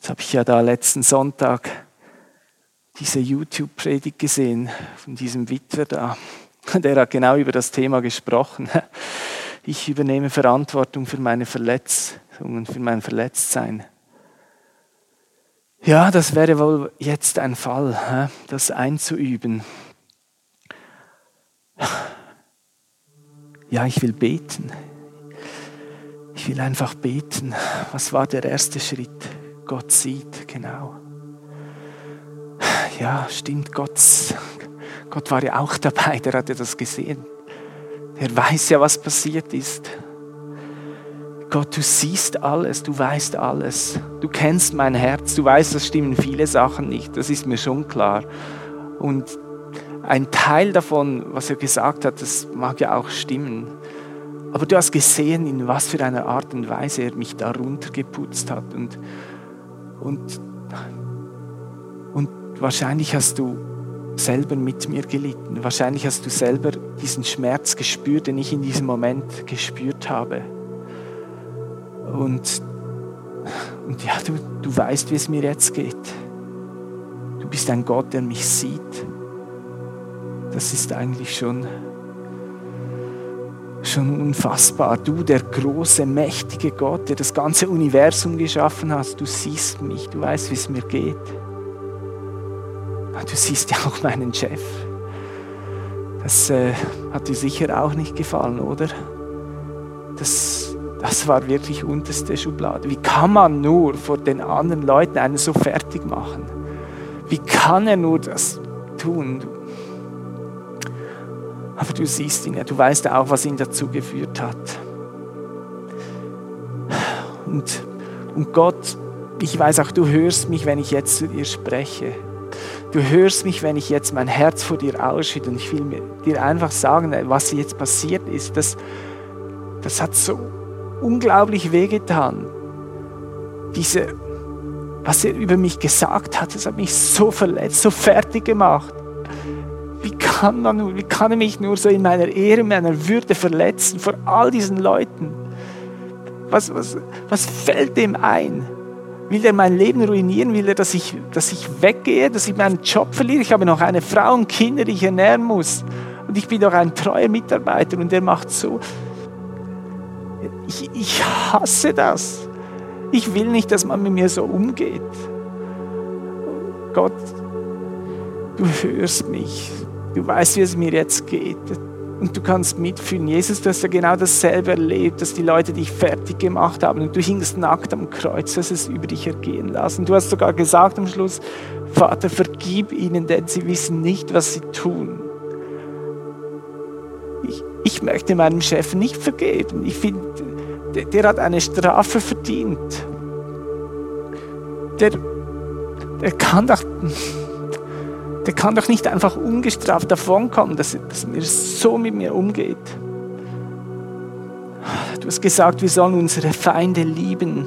B: Das habe ich ja da letzten Sonntag diese YouTube-Predigt gesehen von diesem Witwer da. Der hat genau über das Thema gesprochen. Ich übernehme Verantwortung für meine Verletzungen, für mein Verletztsein. Ja, das wäre wohl jetzt ein Fall, das einzuüben. Ja, ich will beten. Ich will einfach beten. Was war der erste Schritt? Gott sieht, genau ja, stimmt, Gott, Gott war ja auch dabei, der hat ja das gesehen. Er weiß ja, was passiert ist. Gott, du siehst alles, du weißt alles. Du kennst mein Herz, du weißt, das stimmen viele Sachen nicht, das ist mir schon klar. Und ein Teil davon, was er gesagt hat, das mag ja auch stimmen. Aber du hast gesehen, in was für einer Art und Weise er mich da runtergeputzt hat. Und, und Wahrscheinlich hast du selber mit mir gelitten. Wahrscheinlich hast du selber diesen Schmerz gespürt, den ich in diesem Moment gespürt habe. Und, und ja, du, du weißt, wie es mir jetzt geht. bist ein Gott, der mich sieht. Das ist eigentlich schon, schon unfassbar. Du, der große, mächtige Gott, der das ganze Universum geschaffen hast, du siehst mich, du weißt, wie es mir geht. Du siehst ja auch meinen Chef. Das äh, hat dir sicher auch nicht gefallen, oder? Das, das war wirklich unterste Schublade. Wie kann man nur vor den anderen Leuten einen so fertig machen? Wie kann er nur das tun? Aber du siehst ihn ja, du weißt auch, was ihn dazu geführt hat. Und, und Gott, ich weiß auch, du hörst mich, wenn ich jetzt zu dir spreche. Du hörst mich, wenn ich jetzt mein Herz vor dir ausschütte und ich will dir einfach sagen, was jetzt passiert ist. Das, das hat so unglaublich wehgetan. Diese, was er über mich gesagt hat, das hat mich so verletzt, so fertig gemacht. Wie kann, man wie kann er mich nur so in meiner Ehre, meiner Würde verletzen vor all diesen Leuten? Was, was, was fällt dem ein? Will er mein Leben ruinieren? Will er, dass ich, dass ich weggehe, dass ich meinen Job verliere? Ich habe noch eine Frau und Kinder, die ich ernähren muss. Und ich bin doch ein treuer Mitarbeiter und er macht so. Ich, ich hasse das. Ich will nicht, dass man mit mir so umgeht. Gott, du hörst mich. Du weißt, wie es mir jetzt geht und du kannst mitfühlen. Jesus, du hast ja genau dasselbe erlebt, dass die Leute dich fertig gemacht haben und du hingst nackt am Kreuz, hast es über dich ergehen lassen. Du hast sogar gesagt am Schluss, Vater, vergib ihnen, denn sie wissen nicht, was sie tun. Ich, ich möchte meinem Chef nicht vergeben. Ich finde, der, der hat eine Strafe verdient. Der, der kann doch der kann doch nicht einfach ungestraft davonkommen, dass, dass er so mit mir umgeht. Du hast gesagt, wir sollen unsere Feinde lieben.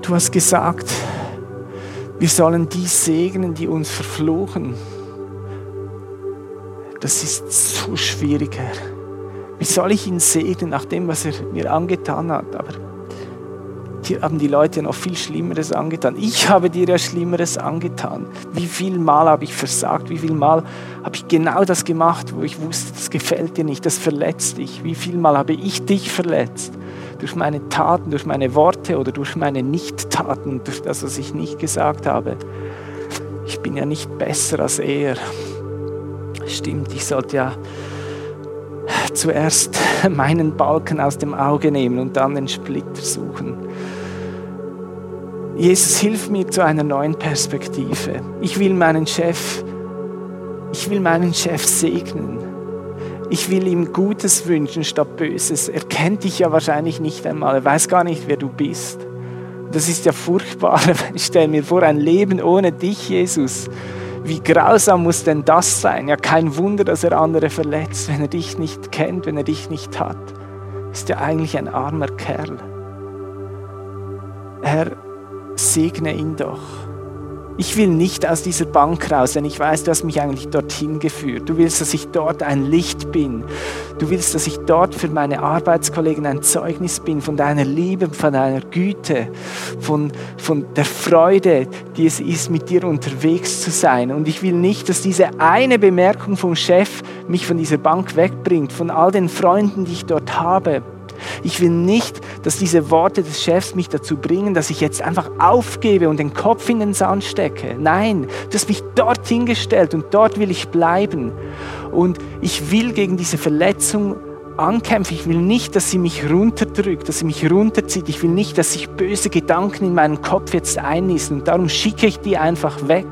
B: Du hast gesagt, wir sollen die segnen, die uns verfluchen. Das ist so schwierig, Herr. Wie soll ich ihn segnen nach dem, was er mir angetan hat? Aber dir haben die Leute noch viel Schlimmeres angetan. Ich habe dir ja Schlimmeres angetan. Wie viel Mal habe ich versagt? Wie viel Mal habe ich genau das gemacht, wo ich wusste, das gefällt dir nicht, das verletzt dich? Wie viel Mal habe ich dich verletzt? Durch meine Taten, durch meine Worte oder durch meine Nicht-Taten, durch das, was ich nicht gesagt habe. Ich bin ja nicht besser als er. Stimmt, ich sollte ja zuerst meinen Balken aus dem Auge nehmen und dann den Splitter suchen. Jesus, hilf mir zu einer neuen Perspektive. Ich will meinen Chef, ich will meinen Chef segnen. Ich will ihm Gutes wünschen statt Böses. Er kennt dich ja wahrscheinlich nicht einmal. Er weiß gar nicht, wer du bist. Das ist ja furchtbar. <laughs> Ich stelle mir vor, ein Leben ohne dich, Jesus. Wie grausam muss denn das sein? Ja, kein Wunder, dass er andere verletzt, wenn er dich nicht kennt, wenn er dich nicht hat. Ist ja eigentlich ein armer Kerl. Herr, segne ihn doch. Ich will nicht aus dieser Bank raus, denn ich weiß, du hast mich eigentlich dorthin geführt. Du willst, dass ich dort ein Licht bin. Du willst, dass ich dort für meine Arbeitskollegen ein Zeugnis bin von deiner Liebe, von deiner Güte, von, von der Freude, die es ist, mit dir unterwegs zu sein. Und ich will nicht, dass diese eine Bemerkung vom Chef mich von dieser Bank wegbringt, von all den Freunden, die ich dort habe. Ich will nicht, dass diese Worte des Chefs mich dazu bringen, dass ich jetzt einfach aufgebe und den Kopf in den Sand stecke. Nein, du hast mich dorthin gestellt und dort will ich bleiben. Und ich will gegen diese Verletzung ankämpfen. Ich will nicht, dass sie mich runterdrückt, dass sie mich runterzieht. Ich will nicht, dass sich böse Gedanken in meinen Kopf jetzt einnissen. Und darum schicke ich die einfach weg.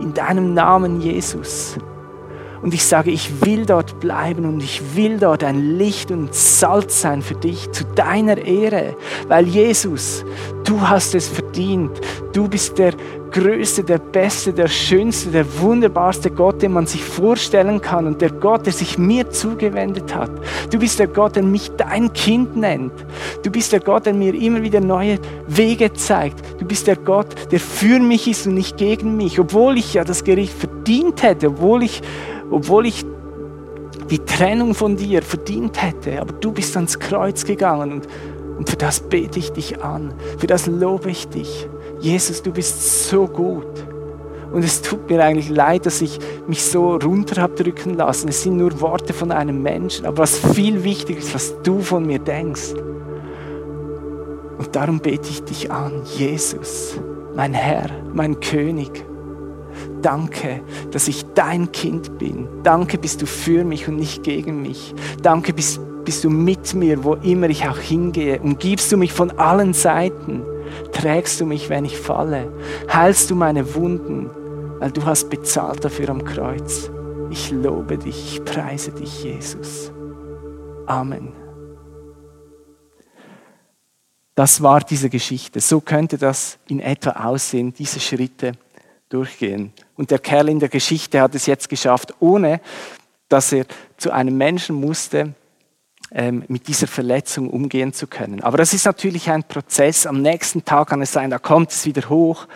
B: In deinem Namen, Jesus. Und ich sage, ich will dort bleiben und ich will dort ein Licht und Salz sein für dich, zu deiner Ehre. Weil Jesus, du hast es verdient. Du bist der Größte, der Beste, der Schönste, der wunderbarste Gott, den man sich vorstellen kann und der Gott, der sich mir zugewendet hat. Du bist der Gott, der mich dein Kind nennt. Du bist der Gott, der mir immer wieder neue Wege zeigt. Du bist der Gott, der für mich ist und nicht gegen mich, obwohl ich ja das Gericht verdient hätte, obwohl ich obwohl ich die Trennung von dir verdient hätte, aber du bist ans Kreuz gegangen und, und für das bete ich dich an, für das lobe ich dich. Jesus, du bist so gut. Und es tut mir eigentlich leid, dass ich mich so runter habe drücken lassen. Es sind nur Worte von einem Menschen. Aber was viel wichtiger ist, was du von mir denkst. Und darum bete ich dich an, Jesus, mein Herr, mein König. Danke, dass ich dein Kind bin. Danke, bist du für mich und nicht gegen mich. Danke, bist, bist du mit mir, wo immer ich auch hingehe. Umgibst du mich von allen Seiten. Trägst du mich, wenn ich falle. Heilst du meine Wunden weil du hast bezahlt dafür am Kreuz. Ich lobe dich, ich preise dich, Jesus. Amen. Das war diese Geschichte. So könnte das in etwa aussehen, diese Schritte durchgehen. Und der Kerl in der Geschichte hat es jetzt geschafft, ohne dass er zu einem Menschen musste, ähm, mit dieser Verletzung umgehen zu können. Aber das ist natürlich ein Prozess. Am nächsten Tag kann es sein, da kommt es wieder hoch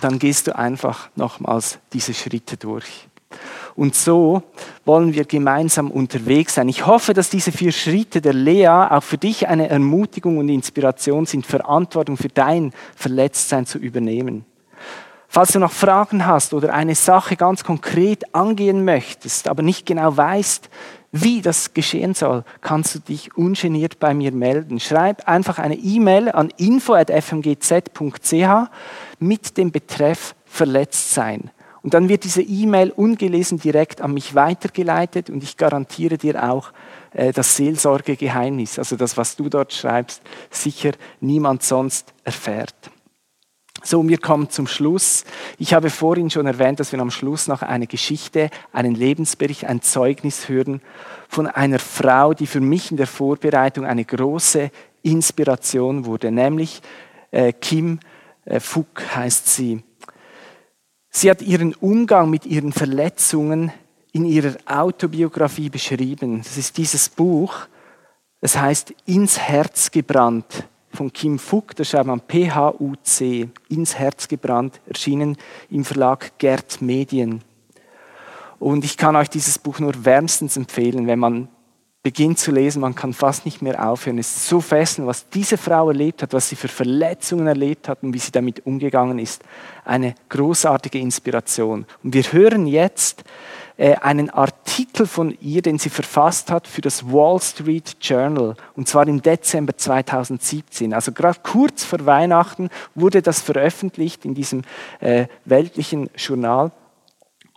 B: dann gehst du einfach nochmals diese Schritte durch. Und so wollen wir gemeinsam unterwegs sein. Ich hoffe, dass diese vier Schritte der Lea auch für dich eine Ermutigung und Inspiration sind, Verantwortung für dein Verletztsein zu übernehmen. Falls du noch Fragen hast oder eine Sache ganz konkret angehen möchtest, aber nicht genau weißt, wie das geschehen soll, kannst du dich ungeniert bei mir melden. Schreib einfach eine E-Mail an info.fmgz.ch mit dem Betreff verletzt sein. Und dann wird diese E-Mail ungelesen direkt an mich weitergeleitet und ich garantiere dir auch äh, das Seelsorgegeheimnis, also das, was du dort schreibst, sicher niemand sonst erfährt. So, wir kommen zum Schluss. Ich habe vorhin schon erwähnt, dass wir am Schluss noch eine Geschichte, einen Lebensbericht, ein Zeugnis hören von einer Frau, die für mich in der Vorbereitung eine große Inspiration wurde, nämlich äh, Kim äh, Fuck heißt sie. Sie hat ihren Umgang mit ihren Verletzungen in ihrer Autobiografie beschrieben. Das ist dieses Buch, das heißt Ins Herz gebrannt von Kim Fuck, da schreibt man P-H-U-C, Ins Herz gebrannt, erschienen im Verlag Gerd Medien. Und ich kann euch dieses Buch nur wärmstens empfehlen, wenn man beginnt zu lesen, man kann fast nicht mehr aufhören. Es ist so fesselnd, was diese Frau erlebt hat, was sie für Verletzungen erlebt hat und wie sie damit umgegangen ist. Eine großartige Inspiration. Und wir hören jetzt äh, einen Artikel von ihr, den sie verfasst hat für das Wall Street Journal. Und zwar im Dezember 2017. Also gerade kurz vor Weihnachten wurde das veröffentlicht in diesem äh, weltlichen Journal.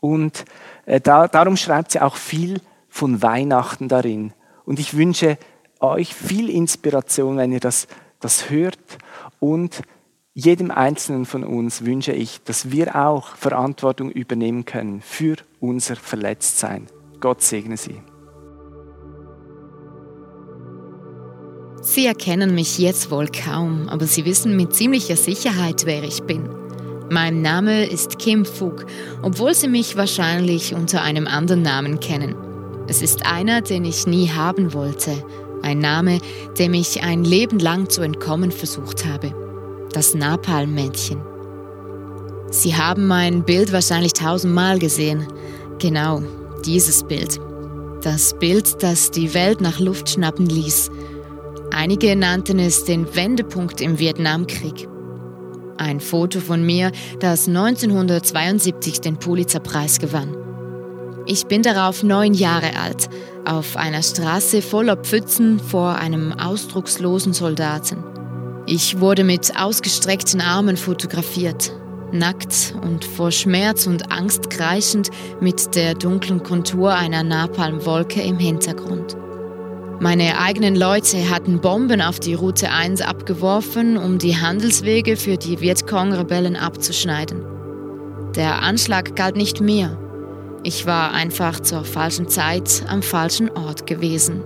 B: Und äh, da, darum schreibt sie auch viel von Weihnachten darin. Und ich wünsche euch viel Inspiration, wenn ihr das, das hört. Und jedem Einzelnen von uns wünsche ich, dass wir auch Verantwortung übernehmen können für unser Verletztsein. Gott segne Sie.
C: Sie erkennen mich jetzt wohl kaum, aber Sie wissen mit ziemlicher Sicherheit, wer ich bin. Mein Name ist Kim Fug, obwohl Sie mich wahrscheinlich unter einem anderen Namen kennen. Es ist einer, den ich nie haben wollte. Ein Name, dem ich ein Leben lang zu entkommen versucht habe. Das Napalm-Mädchen. Sie haben mein Bild wahrscheinlich tausendmal gesehen. Genau, dieses Bild. Das Bild, das die Welt nach Luft schnappen ließ. Einige nannten es den Wendepunkt im Vietnamkrieg. Ein Foto von mir, das 1972 den Pulitzerpreis gewann. Ich bin darauf neun Jahre alt, auf einer Straße voller Pfützen vor einem ausdruckslosen Soldaten. Ich wurde mit ausgestreckten Armen fotografiert, nackt und vor Schmerz und Angst kreischend mit der dunklen Kontur einer Napalmwolke im Hintergrund. Meine eigenen Leute hatten Bomben auf die Route 1 abgeworfen, um die Handelswege für die Vietcong-Rebellen abzuschneiden. Der Anschlag galt nicht mir, ich war einfach zur falschen Zeit am falschen Ort gewesen.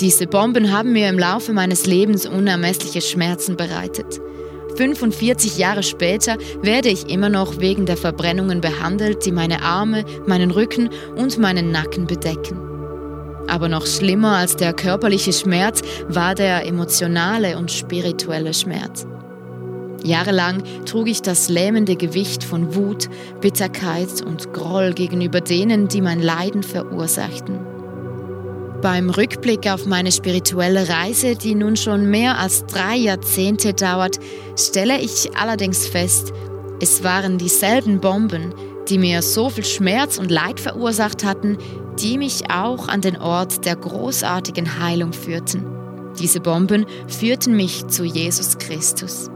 C: Diese Bomben haben mir im Laufe meines Lebens unermessliche Schmerzen bereitet. 45 Jahre später werde ich immer noch wegen der Verbrennungen behandelt, die meine Arme, meinen Rücken und meinen Nacken bedecken. Aber noch schlimmer als der körperliche Schmerz war der emotionale und spirituelle Schmerz. Jahrelang trug ich das lähmende Gewicht von Wut, Bitterkeit und Groll gegenüber denen, die mein Leiden verursachten. Beim Rückblick auf meine spirituelle Reise, die nun schon mehr als drei Jahrzehnte dauert, stelle ich allerdings fest, es waren dieselben Bomben, die mir so viel Schmerz und Leid verursacht hatten, die mich auch an den Ort der großartigen Heilung führten. Diese Bomben führten mich zu Jesus Christus.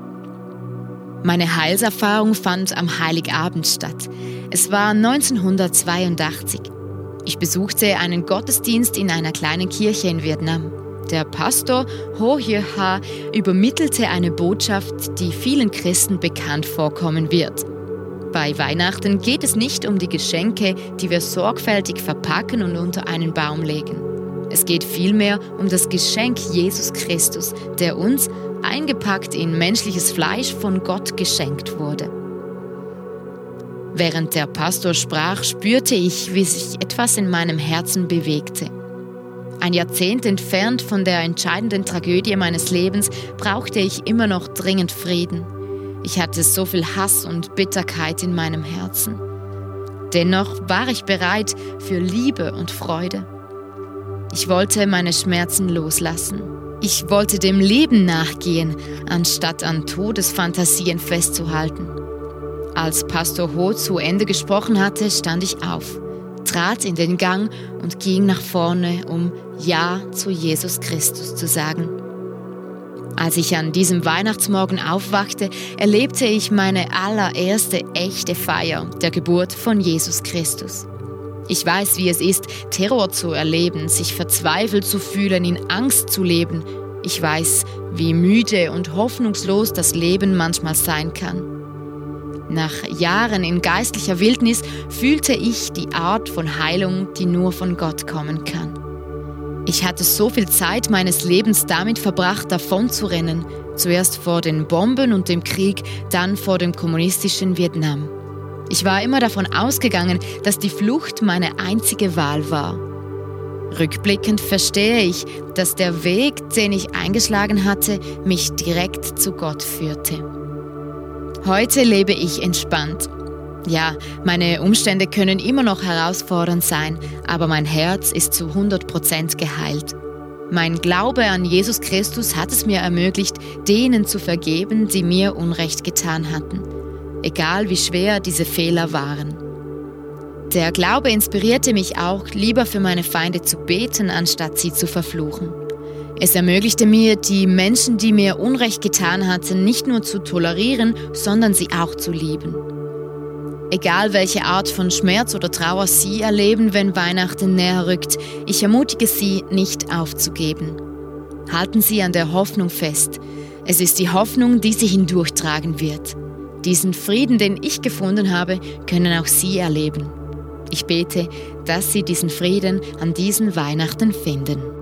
C: Meine Heilserfahrung fand am Heiligabend statt. Es war 1982. Ich besuchte einen Gottesdienst in einer kleinen Kirche in Vietnam. Der Pastor Ho Hye Ha übermittelte eine Botschaft, die vielen Christen bekannt vorkommen wird. Bei Weihnachten geht es nicht um die Geschenke, die wir sorgfältig verpacken und unter einen Baum legen. Es geht vielmehr um das Geschenk Jesus Christus, der uns, eingepackt in menschliches Fleisch, von Gott geschenkt wurde. Während der Pastor sprach, spürte ich, wie sich etwas in meinem Herzen bewegte. Ein Jahrzehnt entfernt von der entscheidenden Tragödie meines Lebens brauchte ich immer noch dringend Frieden. Ich hatte so viel Hass und Bitterkeit in meinem Herzen. Dennoch war ich bereit für Liebe und Freude. Ich wollte meine Schmerzen loslassen. Ich wollte dem Leben nachgehen, anstatt an Todesfantasien festzuhalten. Als Pastor Ho zu Ende gesprochen hatte, stand ich auf, trat in den Gang und ging nach vorne, um Ja zu Jesus Christus zu sagen. Als ich an diesem Weihnachtsmorgen aufwachte, erlebte ich meine allererste echte Feier der Geburt von Jesus Christus. Ich weiß, wie es ist, Terror zu erleben, sich verzweifelt zu fühlen, in Angst zu leben. Ich weiß, wie müde und hoffnungslos das Leben manchmal sein kann. Nach Jahren in geistlicher Wildnis fühlte ich die Art von Heilung, die nur von Gott kommen kann. Ich hatte so viel Zeit meines Lebens damit verbracht, davonzurennen, zuerst vor den Bomben und dem Krieg, dann vor dem kommunistischen Vietnam. Ich war immer davon ausgegangen, dass die Flucht meine einzige Wahl war. Rückblickend verstehe ich, dass der Weg, den ich eingeschlagen hatte, mich direkt zu Gott führte. Heute lebe ich entspannt, ja, meine Umstände können immer noch herausfordernd sein, aber mein Herz ist zu 100% geheilt. Mein Glaube an Jesus Christus hat es mir ermöglicht, denen zu vergeben, die mir Unrecht getan hatten, egal wie schwer diese Fehler waren. Der Glaube inspirierte mich auch, lieber für meine Feinde zu beten, anstatt sie zu verfluchen. Es ermöglichte mir, die Menschen, die mir Unrecht getan hatten, nicht nur zu tolerieren, sondern sie auch zu lieben. Egal welche Art von Schmerz oder Trauer Sie erleben, wenn Weihnachten näher rückt, ich ermutige Sie, nicht aufzugeben. Halten Sie an der Hoffnung fest. Es ist die Hoffnung, die Sie hindurchtragen wird. Diesen Frieden, den ich gefunden habe, können auch Sie erleben. Ich bete, dass Sie diesen Frieden an diesen Weihnachten finden.